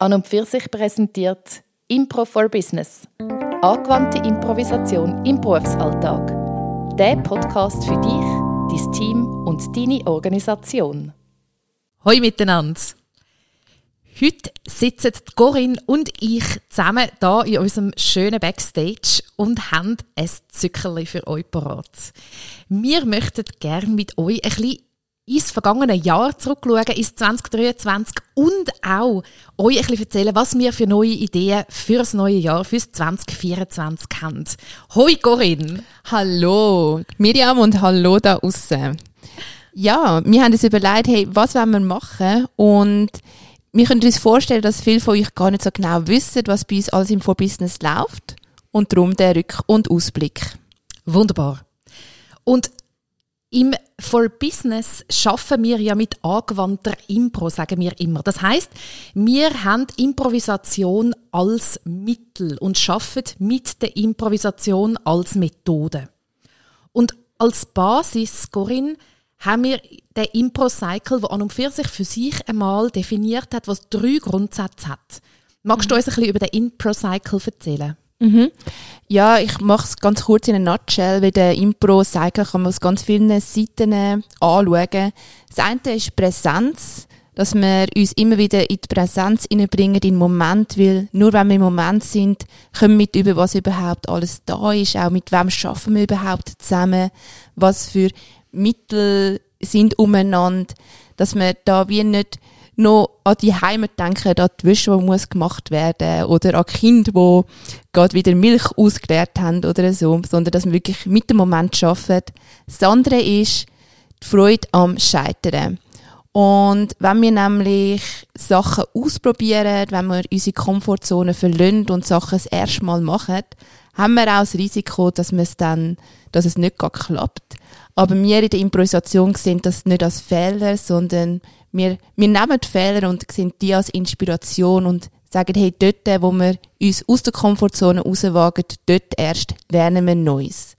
An und für sich präsentiert Impro for Business. Angewandte Improvisation im Berufsalltag. Der Podcast für dich, dein Team und deine Organisation. Hoi miteinander. Heute sitzen Corinne und ich zusammen hier in unserem schönen Backstage und haben ein Zückerli für euch parat. Wir möchten gerne mit euch ein bisschen ins vergangene Jahr zurückschauen, ins 2023 und auch euch ein bisschen erzählen, was wir für neue Ideen für das neue Jahr, fürs 2024 haben. Hoi Corinne! Hallo Miriam und hallo da außen. Ja, wir haben uns überlegt, hey, was wollen wir machen und wir können uns vorstellen, dass viele von euch gar nicht so genau wissen, was bei uns alles im For Business läuft und darum der Rück- und Ausblick. Wunderbar. Und im For Business schaffen wir ja mit angewandter Impro, sagen wir immer. Das heißt, wir haben Improvisation als Mittel und schaffen mit der Improvisation als Methode. Und als Basis, Corinne, haben wir den Impro-Cycle, der an und für sich für sich einmal definiert hat, was drei Grundsätze hat. Magst du uns ein bisschen über den Impro-Cycle erzählen? Mhm. Ja, ich mache es ganz kurz in einer Nutshell, weil der Impro-Cycle kann man aus ganz vielen Seiten äh, anschauen. Das eine ist Präsenz, dass wir uns immer wieder in die Präsenz hineinbringen, in den Moment, weil nur wenn wir im Moment sind, können wir mit über was überhaupt alles da ist, auch mit wem schaffen wir überhaupt zusammen, was für Mittel sind umeinander, dass wir da wie nicht noch an die Heimat denken, an die Wäsche, die muss gemacht werden oder an Kinder, die gerade wieder Milch ausgeleert haben oder so, sondern dass wir wirklich mit dem Moment arbeiten. Das andere ist die Freude am Scheitern. Und wenn wir nämlich Sachen ausprobieren, wenn wir unsere Komfortzone verlassen und Sachen das erste Mal machen, haben wir auch das Risiko, dass, es dann, dass es nicht klappt. Aber wir in der Improvisation sehen das nicht als Fehler, sondern wir, wir nehmen die Fehler und sehen die als Inspiration und sagen, hey, dort, wo wir uns aus der Komfortzone rauswagen, dort erst lernen wir Neues.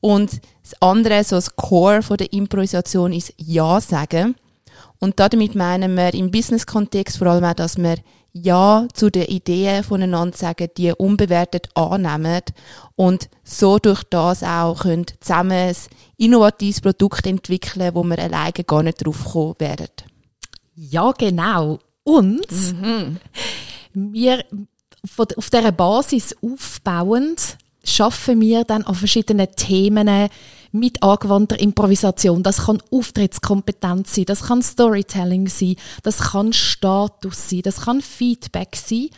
Und das andere, so das Core von der Improvisation ist Ja sagen. Und damit meinen wir im Business-Kontext vor allem auch, dass wir Ja zu den Ideen voneinander sagen, die unbewertet annehmen und so durch das auch können zusammen ein innovatives Produkt entwickeln, wo wir alleine gar nicht drauf kommen werden. Ja, genau. Und mhm. wir auf dieser Basis aufbauend schaffen wir dann an verschiedenen Themen mit angewandter Improvisation. Das kann Auftrittskompetenz sein, das kann Storytelling sein, das kann Status sein, das kann Feedback sein.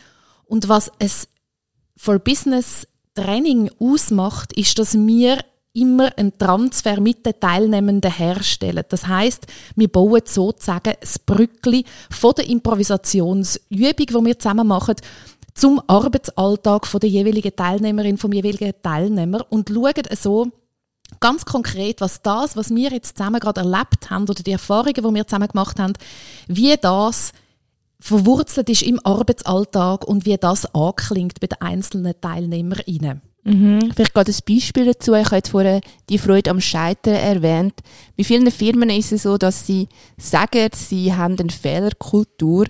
Und was es für Business Training ausmacht, ist, dass wir immer einen Transfer mit den Teilnehmenden herstellen. Das heißt, wir bauen sozusagen das Brückli von der Improvisationsübung, die wir zusammen machen, zum Arbeitsalltag der jeweiligen Teilnehmerin, vom jeweiligen Teilnehmer und schauen so ganz konkret, was das, was wir jetzt zusammen gerade erlebt haben oder die Erfahrungen, die wir zusammen gemacht haben, wie das verwurzelt ist im Arbeitsalltag und wie das anklingt bei den einzelnen TeilnehmerInnen. Mhm. Vielleicht gerade ein Beispiel dazu. Ich habe jetzt vorher die Freude am Scheitern erwähnt. Bei vielen Firmen ist es so, dass sie sagen, sie haben eine Fehlerkultur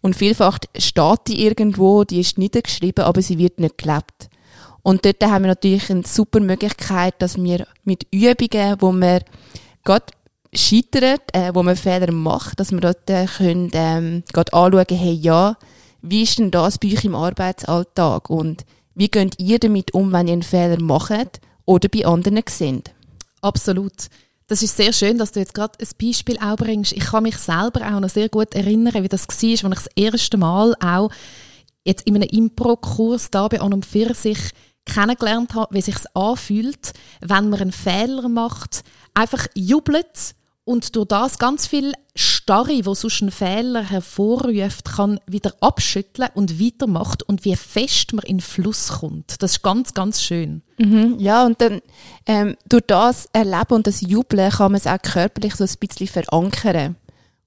und vielfach steht die irgendwo, die ist niedergeschrieben, aber sie wird nicht gelebt. Und dort haben wir natürlich eine super Möglichkeit, dass wir mit Übungen, wo wir gerade scheitern, äh, wo man Fehler macht, dass wir dort äh, können, ähm, gerade anschauen, hey, ja, wie ist denn das bei euch im Arbeitsalltag und wie geht ihr damit um, wenn ihr einen Fehler macht oder bei anderen seht? Absolut. Das ist sehr schön, dass du jetzt gerade ein Beispiel auch bringst. Ich kann mich selber auch noch sehr gut erinnern, wie das war, als ich das erste Mal auch jetzt in einem Impro-Kurs da bei An für sich kennengelernt habe, wie sich anfühlt, wenn man einen Fehler macht, einfach jubelt und durch das ganz viel Starre, wo sonst ein Fehler hervorruft, kann wieder abschütteln und weitermacht und wie fest man in Fluss kommt. Das ist ganz, ganz schön. Mhm, ja, und dann ähm, durch das Erleben und das Jubeln kann man es auch körperlich so ein bisschen verankern.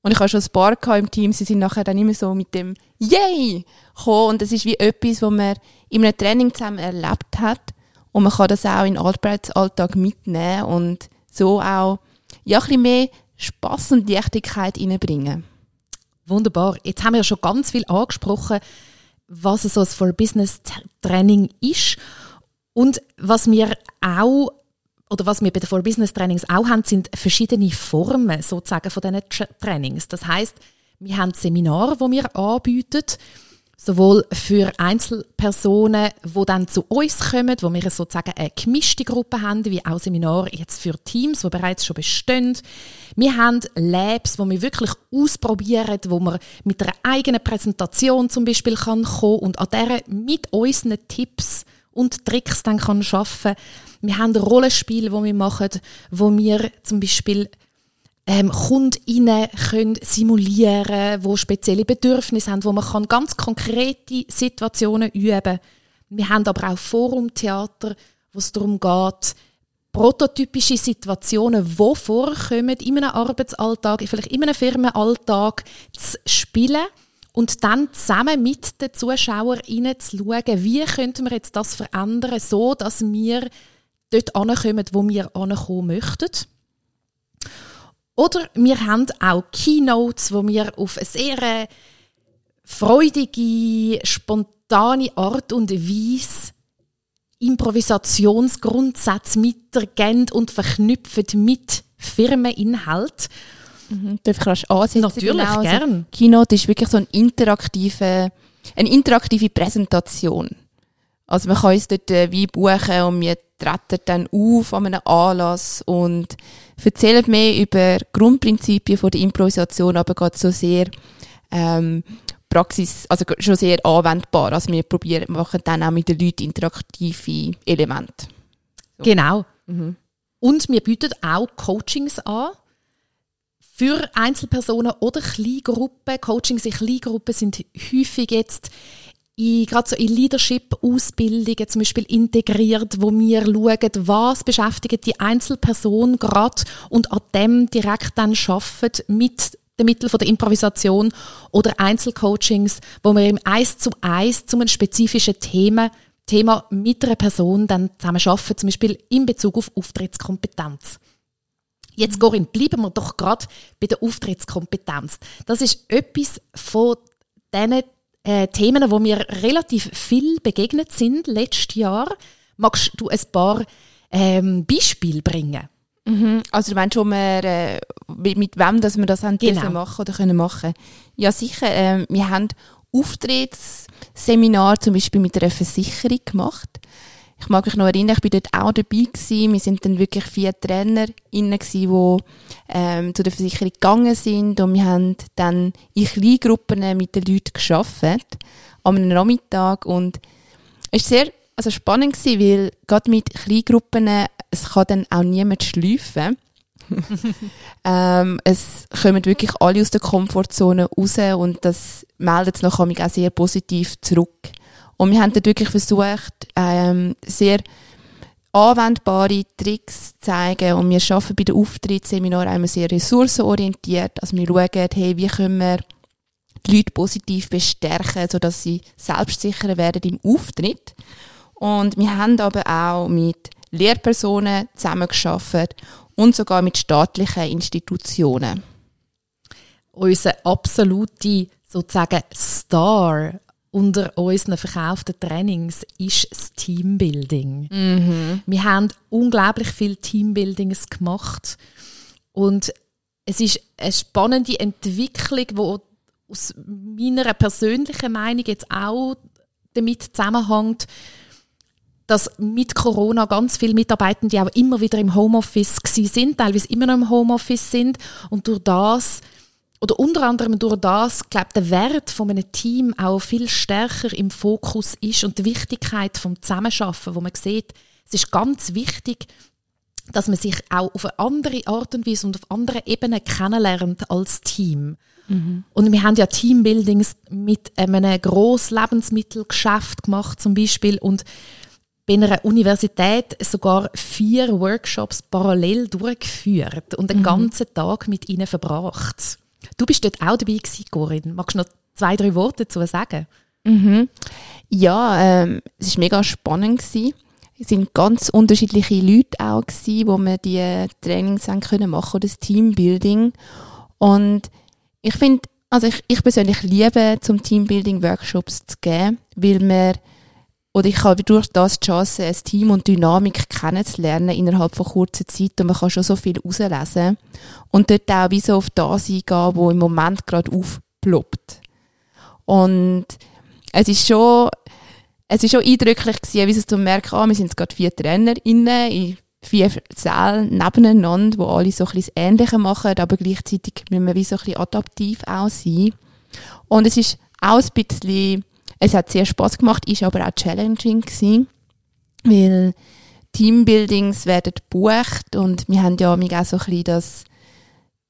Und ich habe schon ein paar im Team, sie sind nachher dann immer so mit dem Yay gekommen und das ist wie etwas, was man in einem Training zusammen erlebt hat und man kann das auch in den Arbeitsalltag mitnehmen und so auch ja, ein bisschen mehr Spass und Leichtigkeit reinbringen. Wunderbar. Jetzt haben wir ja schon ganz viel angesprochen, was so ein For Business Training ist. Und was wir auch oder was wir bei den For Business Trainings auch haben, sind verschiedene Formen sozusagen von diesen Tra Trainings. Das heißt, wir haben Seminare, wo wir anbieten, sowohl für Einzelpersonen, die dann zu uns kommen, wo wir sozusagen eine gemischte Gruppe haben, wie auch Seminare jetzt für Teams, die bereits schon bestehen. Wir haben Labs, wo wir wirklich ausprobieren, wo man mit einer eigenen Präsentation zum Beispiel kann kommen und an der mit unseren Tipps und Tricks dann kann arbeiten. Wir haben Rollenspiele, wo wir machen, wo wir zum Beispiel ähm, KundInnen können simulieren, wo spezielle Bedürfnisse haben, wo man kann ganz konkrete Situationen üben. kann. Wir haben aber auch Forumtheater, wo es darum geht, prototypische Situationen, die vorkommen in einem Arbeitsalltag, vielleicht in einem Firmenalltag, zu spielen und dann zusammen mit den ZuschauerInnen zu schauen, wie könnten wir jetzt das verändern, so dass wir dort ankommen, wo wir ankommen möchten. Oder wir haben auch Keynotes, wo wir auf eine sehr äh, freudige, spontane Art und Weise Improvisationsgrundsätze mitergeben und verknüpfen mit Firmeninhalt. Mhm. Darf ich rasch ansetzen? Natürlich, genau. Also, gern. Keynote ist wirklich so ein interaktive, eine interaktive Präsentation. Also man kann uns dort äh, wie buchen und wir treten dann auf an einem Anlass und erzählen mehr über Grundprinzipien von der Improvisation, aber gerade so sehr ähm, Praxis, also schon sehr anwendbar. Also wir probieren, machen dann auch mit den Leuten interaktive Elemente. So. Genau. Mhm. Und wir bieten auch Coachings an für Einzelpersonen oder Kleingruppen. Coachings in Kleingruppen sind häufig jetzt in, gerade so in Leadership-Ausbildungen zum Beispiel integriert, wo wir schauen, was beschäftigt die Einzelperson gerade und an dem direkt dann arbeiten mit den Mitteln der Improvisation oder Einzelcoachings, wo wir im Eis zu Eis zu einem spezifischen Thema, Thema mit einer Person dann zusammen arbeiten, zum Beispiel in Bezug auf Auftrittskompetenz. Jetzt, Corinne, bleiben wir doch gerade bei der Auftrittskompetenz. Das ist etwas von diesen äh, Themen, wo mir relativ viel begegnet sind letztes Jahr. Magst du ein paar ähm, Beispiele bringen? Mhm. Also du meinst schon, wir, äh, mit wem dass wir das haben genau. machen oder können machen? Ja sicher. Äh, wir haben Auftrittsseminar zum Beispiel mit einer Versicherung gemacht. Ich mag mich noch erinnern, ich bin dort auch dabei gewesen. Wir sind dann wirklich vier Trainer innen die ähm, zu der Versicherung gegangen sind und wir haben dann in Kleingruppen mit den Leuten geschafft am Nachmittag und es war sehr also spannend gewesen, weil gerade mit Kleingruppen es kann dann auch niemand schleifen. ähm, es kommen wirklich alle aus der Komfortzone raus und das meldet es nachher auch sehr positiv zurück. Und wir haben dort wirklich versucht, ähm, sehr anwendbare Tricks zu zeigen und wir arbeiten bei den Auftrittsseminaren immer sehr ressourcenorientiert. Also wir schauen, hey, wie können wir die Leute positiv bestärken, sodass sie selbstsicherer werden im Auftritt. Und wir haben aber auch mit Lehrpersonen zusammengearbeitet und sogar mit staatlichen Institutionen. Unser absolute sozusagen Star unter unseren verkauften Trainings ist das Teambuilding. Mhm. Wir haben unglaublich viel Teambuildings gemacht und es ist eine spannende Entwicklung, die aus meiner persönlichen Meinung jetzt auch damit zusammenhängt, dass mit Corona ganz viele Mitarbeitende auch immer wieder im Homeoffice sind, teilweise immer noch im Homeoffice sind und durch das oder unter anderem durch das, glaube der Wert von einem Team auch viel stärker im Fokus ist und die Wichtigkeit vom Zusammenschaffen, wo man sieht, es ist ganz wichtig, dass man sich auch auf eine andere Art und Weise und auf anderen Ebenen kennenlernt als Team. Mhm. Und wir haben ja Teambuildings mit einem grossen Lebensmittelgeschäft gemacht zum Beispiel und bei einer Universität sogar vier Workshops parallel durchgeführt und einen mhm. ganzen Tag mit ihnen verbracht. Du bist dort auch dabei gewesen, Corinne. Magst du noch zwei, drei Worte dazu sagen? Mhm. Ja, ähm, es war mega spannend. Gewesen. Es sind ganz unterschiedliche Leute auch gewesen, wo wir die Trainings haben können machen, das Teambuilding. Und ich finde, Also ich, ich persönlich liebe, zum Teambuilding-Workshops zu gehen, weil wir, oder ich habe durch das die Chance, ein Team und Dynamik kennenzulernen innerhalb von kurzer Zeit und man kann schon so viel herauslesen und dort auch wie so auf das eingehen, wo im Moment gerade aufploppt. Und es ist schon, es ist schon eindrücklich gewesen, wie es zu merken, ah, wir sind jetzt gerade vier TrainerInnen in vier Säle nebeneinander, wo alle so ein bisschen das Ähnliche machen, aber gleichzeitig müssen wir wie so ein bisschen adaptiv auch sein. Und es ist auch ein bisschen, es hat sehr Spaß gemacht, ist aber auch challenging gewesen, weil Teambuildings werden gebucht und wir haben ja auch so ein bisschen das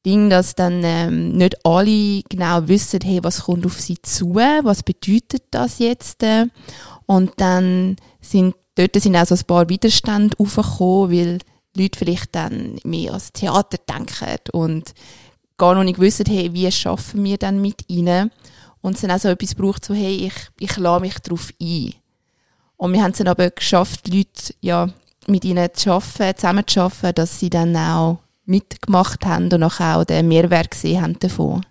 Ding, dass dann ähm, nicht alle genau wissen, hey, was kommt auf sie zu, was bedeutet das jetzt? Und dann sind dort sind auch so ein paar Widerstände aufgekommen, weil Leute vielleicht dann mehr ans Theater denken und gar noch nicht wissen, hey, wie schaffen wir dann mit ihnen? Und es dann auch so etwas braucht, so, hey, ich, ich lade mich darauf ein. Und wir haben es dann aber geschafft, Leute, ja, mit ihnen zu arbeiten, zusammen zu arbeiten, dass sie dann auch mitgemacht haben und auch den Mehrwert gesehen haben davon.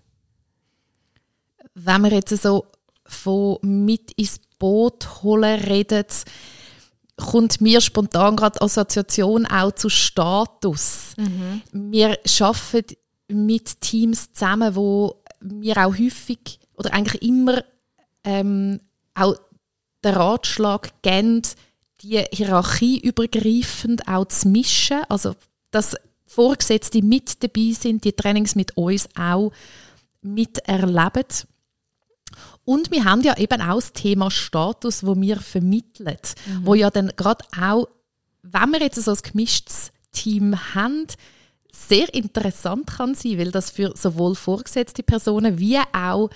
Wenn wir jetzt so von mit ins Boot holen reden, kommt mir spontan gerade Assoziation auch zu Status. Mhm. Wir arbeiten mit Teams zusammen, wo wir auch häufig oder eigentlich immer ähm, auch den Ratschlag geben, die Hierarchie übergreifend auch zu mischen. Also, dass Vorgesetzte mit dabei sind, die Trainings mit uns auch miterleben. Und wir haben ja eben auch das Thema Status, wo wir vermitteln, mhm. wo ja dann gerade auch, wenn wir jetzt so ein gemischtes Team haben, sehr interessant kann sein, weil das für sowohl vorgesetzte Personen wie auch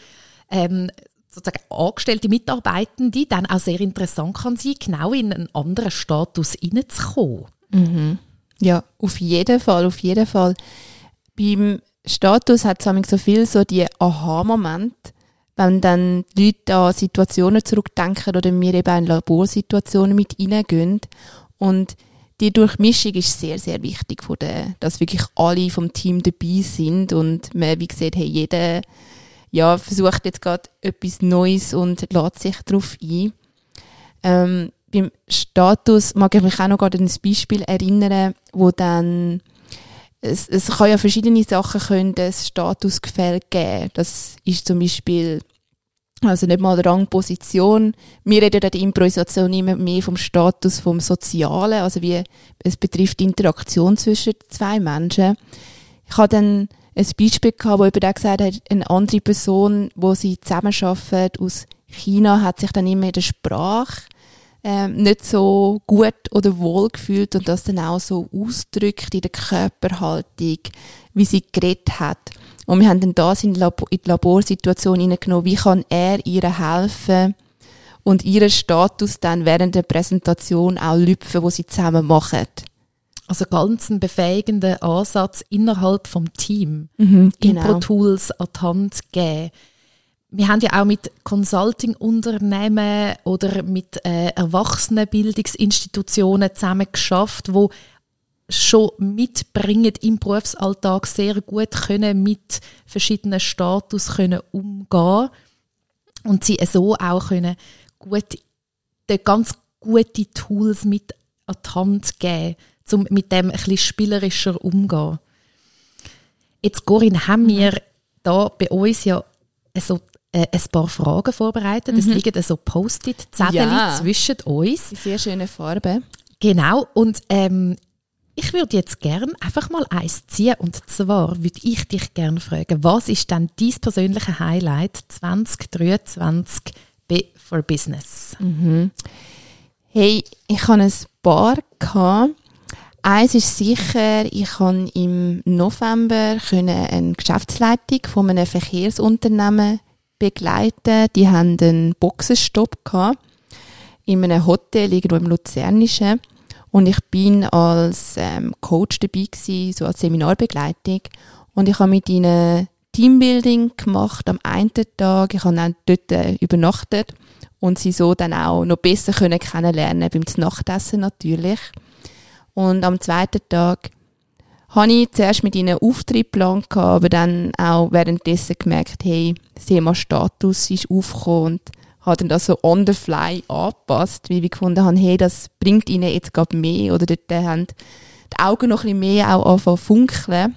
ähm, sozusagen angestellte Mitarbeitende dann auch sehr interessant kann sein, genau in einen anderen Status hineinzukommen. Mhm. Ja, auf jeden Fall, auf jeden Fall. Beim Status hat es so viel so die Aha-Momente, wenn dann die Leute an Situationen zurückdenken oder wir eben in Laborsituationen mit reingehen. Und die Durchmischung ist sehr, sehr wichtig, von der, dass wirklich alle vom Team dabei sind und man, wie gesagt, hey, jeder ja, versucht jetzt gerade etwas Neues und lädt sich darauf ein. Ähm, beim Status mag ich mich auch noch gerade an ein Beispiel erinnern, wo dann es, es kann ja verschiedene Sachen können das Statusgefälle geben. Das ist zum Beispiel also nicht mal Rangposition. Wir reden in der Improvisation immer mehr vom Status vom Sozialen, also wie es betrifft die Interaktion zwischen zwei Menschen. Ich habe dann ein Beispiel gehabt, wo jemand gesagt hat, eine andere Person, wo sie zusammenarbeitet aus China, hat sich dann immer in der Sprache ähm, nicht so gut oder wohl gefühlt und das dann auch so ausdrückt in der Körperhaltung, wie sie geredet hat. Und wir haben dann das in die, Labor in die Laborsituation hineingenommen, wie kann er ihr helfen und ihren Status dann während der Präsentation auch lüpfen, wo sie zusammen machen. Also ganz ein befähigender Ansatz innerhalb vom Team. Mhm, genau. Impro-Tools an die Hand geben wir haben ja auch mit Consulting-Unternehmen oder mit äh, Erwachsenenbildungsinstitutionen zusammen geschafft, wo schon mitbringen im Berufsalltag sehr gut können mit verschiedenen Status können umgehen und sie so auch können gut ganz gute Tools mit an die Hand geben, um mit dem bisschen spielerischer umzugehen. Jetzt, Corinne, haben wir da bei uns ja so äh, ein paar Fragen vorbereitet. Es mhm. liegen so Post-it-Zettel ja. zwischen uns. Die sehr schöne Farbe. Genau. Und ähm, ich würde jetzt gerne einfach mal eins ziehen. Und zwar würde ich dich gerne fragen, was ist denn dein persönliche Highlight 2023 bei For Business? Mhm. Hey, ich habe ein paar gehabt. Eins ist sicher, ich konnte im November eine Geschäftsleitung von einem Verkehrsunternehmen begleiten. Die haben einen Boxenstopp gehabt in einem Hotel irgendwo im Luzernischen. Und ich bin als ähm, Coach dabei gewesen, so als Seminarbegleitung. Und ich habe mit ihnen Teambuilding gemacht am einen Tag. Ich habe dann dort äh, übernachtet und sie so dann auch noch besser können kennenlernen beim Nachtessen natürlich. Und am zweiten Tag habe ich zuerst mit ihnen einen Auftritt geplant, aber dann auch währenddessen gemerkt, hey, das Thema Status ist aufgekommen und habe dann das so on the fly angepasst, weil ich gefunden habe, hey, das bringt ihnen jetzt gerade mehr oder dort haben die Augen noch ein bisschen mehr auch anfangen funkeln.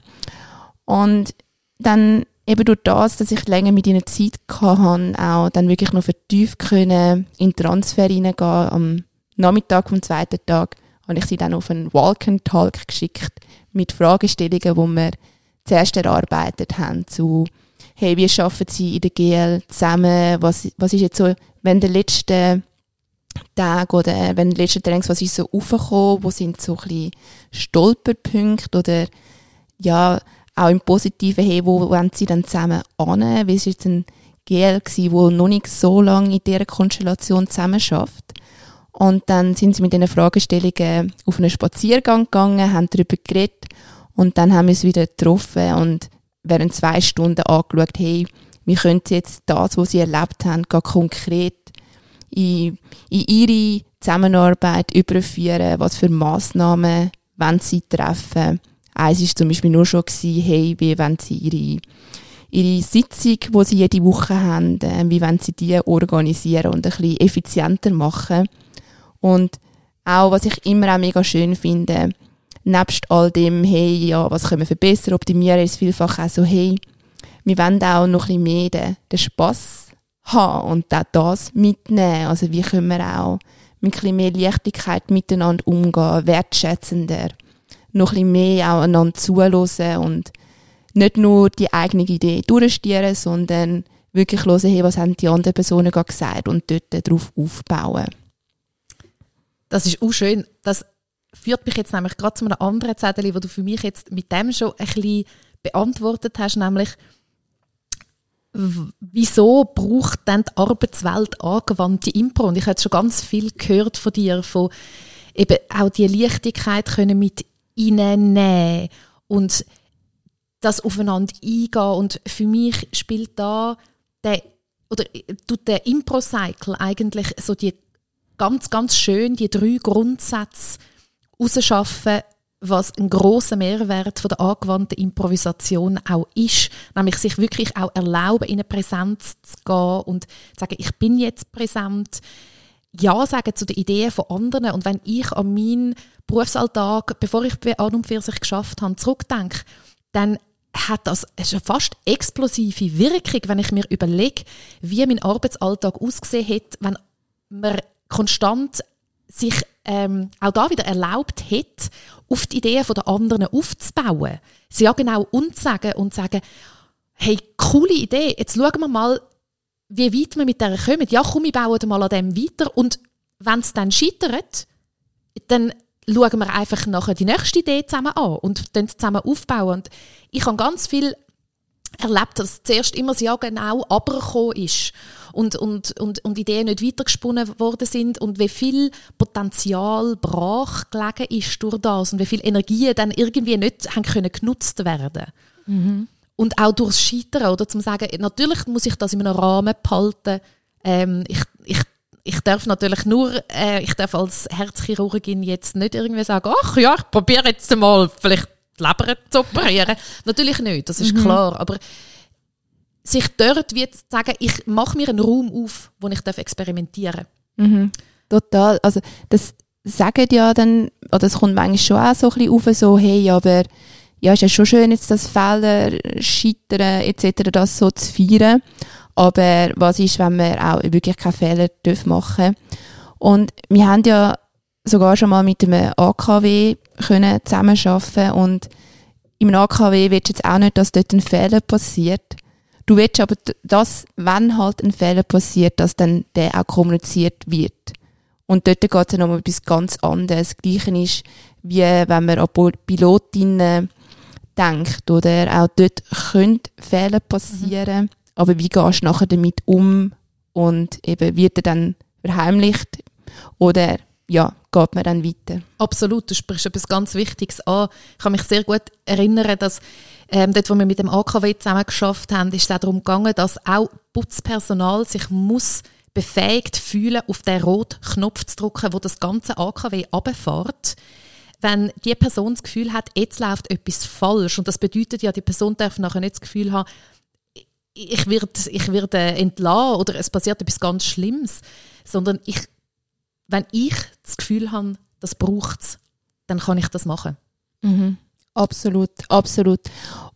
Und dann eben durch das, dass ich länger mit ihnen Zeit hatte, auch dann wirklich noch vertieft können in Transfer reingehen. Am Nachmittag vom zweiten Tag habe ich sie dann auf einen Walk and Talk geschickt mit Fragestellungen, die wir zuerst erarbeitet haben, zu hey, wie arbeiten sie in der GL zusammen, was, was ist jetzt so, wenn der letzte Tag oder wenn der letzte Trainings, was ist so aufgekommen, wo sind so ein bisschen Stolperpunkte oder ja, auch im Positiven, hey, wo wollen sie dann zusammen an? Weil es jetzt ein GL gewesen, wo noch nicht so lange in dieser Konstellation zusammen schafft. Und dann sind sie mit diesen Fragestellungen auf einen Spaziergang gegangen, haben darüber geredet und dann haben wir uns wieder getroffen und während zwei Stunden angeschaut, hey, wie können sie jetzt das, was sie erlebt haben, gar konkret in, in ihre Zusammenarbeit überführen, was für Massnahmen wenn sie treffen. Eins war zum Beispiel nur schon, gewesen, hey, wie wenn sie ihre, ihre Sitzung, die sie jede Woche haben, äh, wie wenn sie die organisieren und ein bisschen effizienter machen. Und auch, was ich immer auch mega schön finde, nebst all dem, hey, ja, was können wir verbessern, optimieren, ist vielfach auch so, hey, wir wollen auch noch ein bisschen mehr den, Spass haben und auch das mitnehmen. Also wie können wir auch mit ein bisschen mehr Leichtigkeit miteinander umgehen, wertschätzender, noch ein bisschen mehr auch einander zuhören und nicht nur die eigene Idee durchstieren, sondern wirklich hören, hey, was haben die anderen Personen gerade gesagt und dort darauf aufbauen. Das ist auch schön. Das führt mich jetzt nämlich gerade zu einem anderen Zettel, wo du für mich jetzt mit dem schon ein bisschen beantwortet hast, nämlich wieso braucht denn die Arbeitswelt angewandte Impro? Und ich habe schon ganz viel gehört von dir, von eben auch die Leichtigkeit können mit reinnehmen und das aufeinander eingehen. Und für mich spielt da der, oder tut der Impro-Cycle eigentlich so die ganz, ganz schön die drei Grundsätze rausschaffen, was ein großer Mehrwert von der angewandten Improvisation auch ist, nämlich sich wirklich auch erlauben, in eine Präsenz zu gehen und zu sagen, ich bin jetzt präsent, ja sagen zu den Ideen von anderen. Und wenn ich an meinen Berufsalltag, bevor ich an und für sich geschafft habe, zurückdenke, dann hat das eine fast explosive Wirkung, wenn ich mir überlege, wie mein Arbeitsalltag ausgesehen hätte, wenn man konstant sich ähm, auch da wieder erlaubt hat, auf die Ideen der anderen aufzubauen. Sie ja genau umzusagen und sagen, hey, coole Idee, jetzt schauen wir mal, wie weit wir mit der kommen. Ja, komm, wir bauen mal an dem weiter und wenn es dann scheitert, dann schauen wir einfach nachher die nächste Idee zusammen an und dann zusammen aufbauen. Und ich habe ganz viel erlebt, dass zuerst immer Ja genau abgekommen ist und, und, und, und Ideen nicht weitergesponnen worden sind und wie viel Potenzial brach gelegen ist durch das und wie viel Energien dann irgendwie nicht haben können genutzt werden. Mhm. Und auch durchs Scheitern, oder zum sagen, natürlich muss ich das in einem Rahmen behalten. Ähm, ich, ich ich darf natürlich nur, äh, ich darf als Herzchirurgin jetzt nicht irgendwie sagen, ach ja, ich probiere jetzt mal vielleicht die Leber zu operieren. Natürlich nicht, das ist mhm. klar. Aber sich dort wie zu sagen, ich mache mir einen Raum auf, wo ich experimentieren darf. Mhm. Total. Also das sagen ja dann, oder es kommt manchmal schon auch so ein bisschen auf, so, hey, aber ja, ist ja schon schön, jetzt das Fehler, Scheitern etc., das so zu feiern. Aber was ist, wenn wir auch wirklich keine Fehler machen dürfen? Und wir haben ja sogar schon mal mit einem AKW können zusammenarbeiten und im AKW willst du jetzt auch nicht, dass dort ein Fehler passiert. Du willst aber, dass, wenn halt ein Fehler passiert, dass dann der auch kommuniziert wird. Und dort geht es noch um etwas ganz anderes. Das Gleiche ist, wie wenn man an Pilotinnen denkt, oder auch dort können Fehler passieren, mhm. aber wie gehst du nachher damit um und eben wird er dann verheimlicht oder ja, geht man dann weiter. Absolut, du sprichst etwas ganz Wichtiges an. Ich kann mich sehr gut erinnern, dass ähm, dort, wo wir mit dem AKW zusammen geschafft haben, ist es auch darum gegangen, dass auch Putzpersonal sich muss befähigt fühlen, auf den roten Knopf zu drücken, wo das ganze AKW runterfährt. wenn die Person das Gefühl hat, jetzt läuft etwas falsch und das bedeutet ja, die Person darf nachher nicht das Gefühl haben, ich werde ich werd entlassen oder es passiert etwas ganz Schlimmes, sondern ich, wenn ich das Gefühl habe, das braucht es, dann kann ich das machen. Mhm. Absolut, absolut.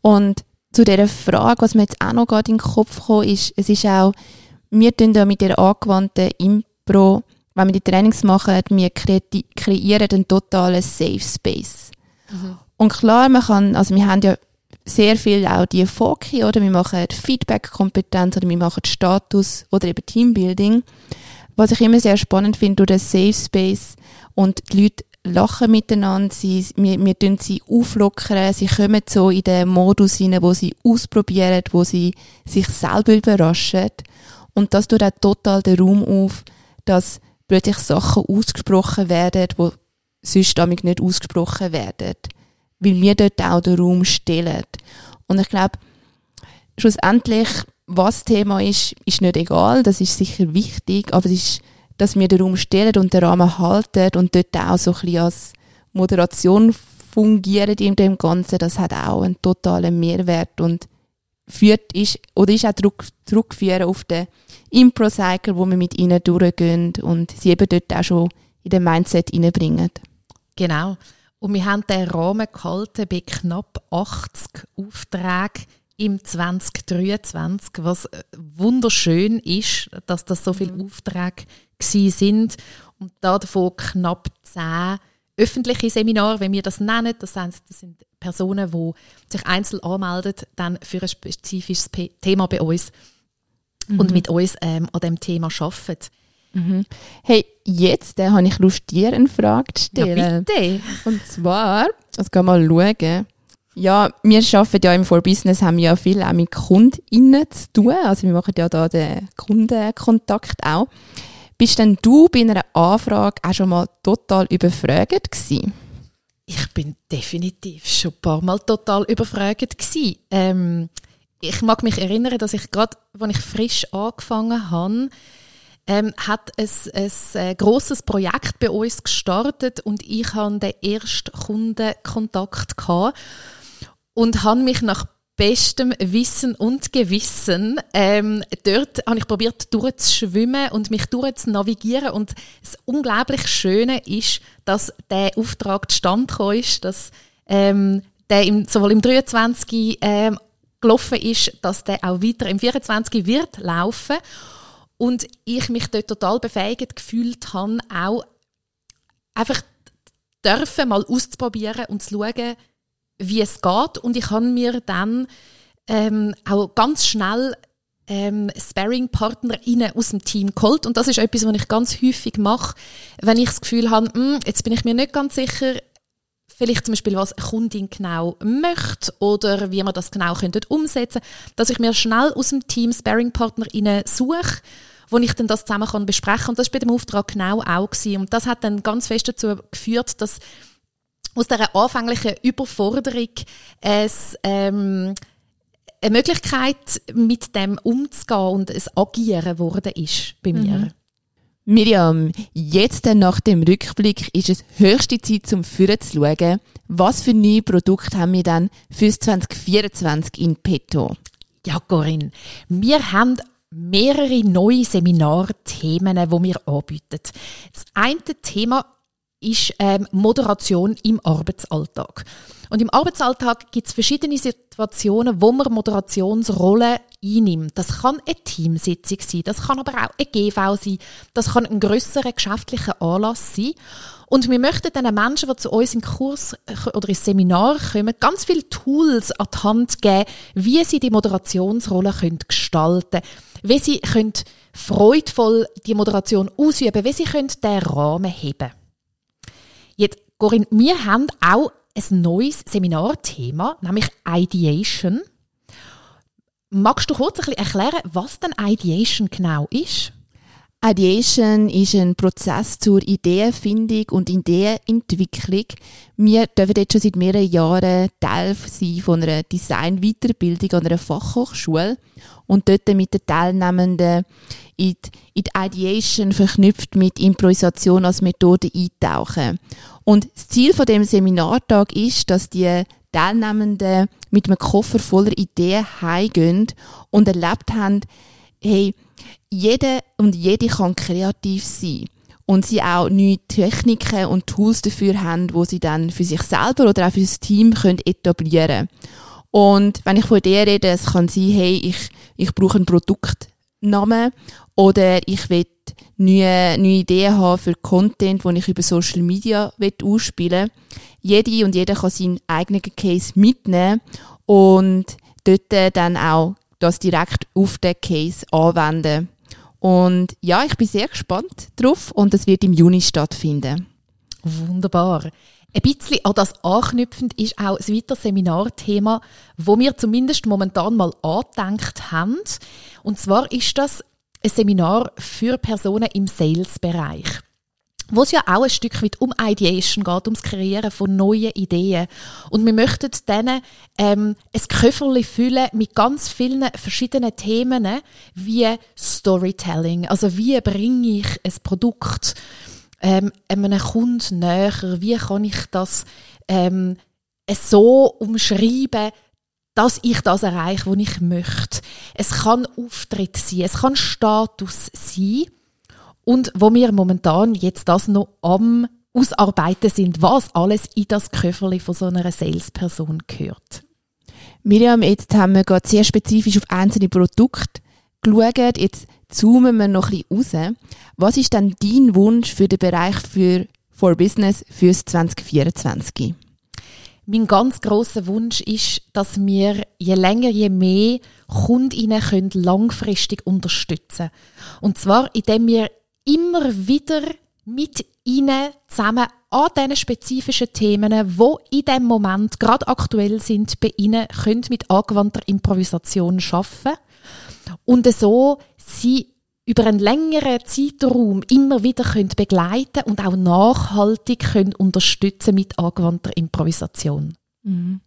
Und zu dieser Frage, was mir jetzt auch noch gerade in den Kopf gekommen ist, es ist auch, wir tun ja mit der angewandten Impro, wenn wir die Trainings machen, wir kreieren einen totalen Safe Space. Mhm. Und klar, man kann, also wir haben ja sehr viel auch die Foki, oder? Wir machen Feedback-Kompetenz oder wir machen Status oder eben Teambuilding. Was ich immer sehr spannend finde, durch den Safe Space und die Leute lachen miteinander, sie, wir, wir tun sie auflockern, sie kommen so in den Modus hinein, wo sie ausprobieren, wo sie sich selber überraschen. Und das tut auch total den Raum auf, dass plötzlich Sachen ausgesprochen werden, die sonst damit nicht ausgesprochen werden. Weil wir dort auch den Raum stellen. Und ich glaube, schlussendlich, was Thema ist, ist nicht egal, das ist sicher wichtig, aber es ist dass wir den Raum stellen und den Rahmen halten und dort auch so ein bisschen als Moderation fungieren in dem Ganzen, das hat auch einen totalen Mehrwert und führt ist, oder ist auch zurückführen auf den Impro-Cycle, wo wir mit ihnen durchgehen und sie eben dort auch schon in den Mindset reinbringen. Genau. Und wir haben den Rahmen gehalten bei knapp 80 Aufträgen im 2023, was äh, wunderschön ist, dass das so viele mhm. Aufträge sind und davon knapp zehn öffentliche Seminare, wenn wir das nennen. Das heißt, das sind Personen, die sich einzeln anmelden, dann für ein spezifisches Thema bei uns mhm. und mit uns ähm, an dem Thema arbeiten. Mhm. Hey, jetzt äh, habe ich Lust, dir eine Frage zu stellen. Ja, bitte. Und zwar, also gehen mal schauen. Ja, wir arbeiten ja im For Business, haben ja viel auch mit KundInnen zu tun. Also wir machen ja da den Kundenkontakt auch. Bist denn du bei einer Anfrage auch schon mal total überfragt gewesen? Ich bin definitiv schon ein paar Mal total überfragt gewesen. Ähm, ich mag mich erinnern, dass ich gerade, als ich frisch angefangen habe, ähm, hat ein, ein, äh, grosses Projekt bei uns gestartet und ich hatte den ersten Kundenkontakt gehabt und habe mich nach bestem Wissen und Gewissen. Ähm, dort habe ich probiert durchzuschwimmen und mich durchzunavigieren und das unglaublich Schöne ist, dass der Auftrag zustande ist, dass ähm, der im, sowohl im 23 ähm, gelaufen ist, dass der auch weiter im 24 wird laufen und ich mich dort total befähigt gefühlt habe, auch einfach dürfen mal auszuprobieren und zu schauen, wie es geht. Und ich habe mir dann ähm, auch ganz schnell ähm, Sparring-PartnerInnen aus dem Team geholt. Und das ist etwas, was ich ganz häufig mache, wenn ich das Gefühl habe, hm, jetzt bin ich mir nicht ganz sicher, vielleicht zum Beispiel, was eine Kundin genau möchte oder wie man das genau könnte umsetzen dass ich mir schnell aus dem Team Sparring-PartnerInnen suche, wo ich dann das zusammen kann besprechen kann. Und das war bei dem Auftrag genau auch. Gewesen. Und das hat dann ganz fest dazu geführt, dass aus dieser anfänglichen Überforderung es, ähm, eine Möglichkeit, mit dem umzugehen und es agieren worden ist bei mir. Mhm. Miriam, jetzt nach dem Rückblick ist es höchste Zeit, um Führen zu schauen. Was für neue Produkte haben wir dann fürs 2024 in petto? Ja, Corinne, wir haben mehrere neue Seminarthemen, die wir anbieten. Das eine Thema ist ähm, Moderation im Arbeitsalltag. Und im Arbeitsalltag gibt es verschiedene Situationen, wo man Moderationsrolle einnimmt. Das kann eine Teamsitzung sein, das kann aber auch ein GV sein, das kann ein grösserer geschäftlicher Anlass sein. Und wir möchten den Menschen, die zu uns in Kurs äh, oder ins Seminar kommen, ganz viele Tools an die Hand geben, wie sie die Moderationsrolle können gestalten können, wie sie können freudvoll die Moderation ausüben, wie sie können den Rahmen heben können. Corinne, wir haben auch ein neues Seminarthema, nämlich Ideation. Magst du kurz ein bisschen erklären, was denn Ideation genau ist? Ideation ist ein Prozess zur Ideenfindung und Ideenentwicklung. Wir dürfen jetzt schon seit mehreren Jahren Teil sein von einer Design-Weiterbildung an einer Fachhochschule und dort mit den Teilnehmenden in die, in die Ideation verknüpft mit Improvisation als Methode eintauchen. Und das Ziel von dem Seminartag ist, dass die Teilnehmenden mit einem Koffer voller Ideen heimgehen und erlebt haben, hey, jeder und jede kann kreativ sein. Und sie auch neue Techniken und Tools dafür haben, wo sie dann für sich selber oder auch für das Team können etablieren Und wenn ich von Ideen rede, es kann sein, hey, ich, ich brauche einen Produktnamen oder ich will neue, neue Ideen haben für Content, den ich über Social Media ausspielen will. Jede und jeder kann seinen eigenen Case mitnehmen und dort dann auch das direkt auf den Case anwenden. Und ja, ich bin sehr gespannt drauf und es wird im Juni stattfinden. Wunderbar. Ein bisschen an das anknüpfend ist auch ein weiteres Seminarthema, wo wir zumindest momentan mal angedenkt haben. Und zwar ist das ein Seminar für Personen im Sales-Bereich wo es ja auch ein Stück weit um Ideation geht, ums Kreieren von neuen Ideen. Und wir möchten denen ähm, ein Köfferli füllen mit ganz vielen verschiedenen Themen, wie Storytelling. Also wie bringe ich ein Produkt ähm, einem Kunden näher? Wie kann ich das ähm, so umschreiben, dass ich das erreiche, was ich möchte. Es kann Auftritt sein, es kann Status sein und wo wir momentan jetzt das noch am Ausarbeiten sind, was alles in das Köfferli von so einer Salesperson gehört. Miriam, jetzt haben wir gerade sehr spezifisch auf einzelne Produkte geschaut. Jetzt zoomen wir noch ein bisschen raus. Was ist denn dein Wunsch für den Bereich für For Business fürs 2024? Mein ganz großer Wunsch ist, dass wir je länger, je mehr Kundinnen können langfristig unterstützen. Und zwar, indem wir immer wieder mit ihnen zusammen an diesen spezifischen Themen, wo in dem Moment gerade aktuell sind, bei ihnen können mit angewandter Improvisation schaffen und so sie über einen längeren Zeitraum immer wieder können begleiten und auch nachhaltig können unterstützen mit angewandter Improvisation. Mhm.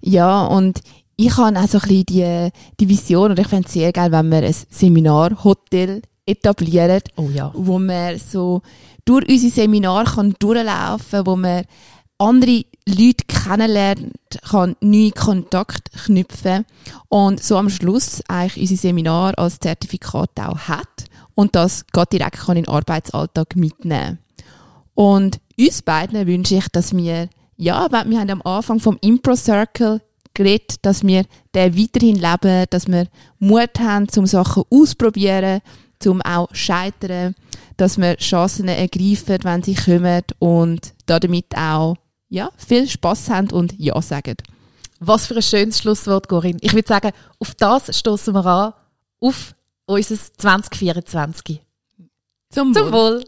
Ja, und ich habe auch so ein bisschen die, die Vision, und ich fände es sehr geil, wenn wir ein Seminarhotel etablieren, oh ja. wo man so durch unsere Seminar kann durchlaufen, wo man andere Leute kennenlernt, kann neue Kontakt knüpfen und so am Schluss eigentlich unser Seminar als Zertifikat auch hat und das geht direkt kann in den Arbeitsalltag mitnehmen. Und uns beiden wünsche ich, dass wir, ja, wir haben am Anfang vom Impro Circle geredet, dass wir den weiterhin leben, dass wir Mut haben, um Sachen auszuprobieren, zum auch scheitern, dass wir Chancen ergreifen, wenn sie kommen und damit auch ja, viel Spaß haben und Ja sagen. Was für ein schönes Schlusswort, Corinne. Ich würde sagen, auf das stoßen wir an, auf unser 2024. Zum, Zum Wohl. Wohl.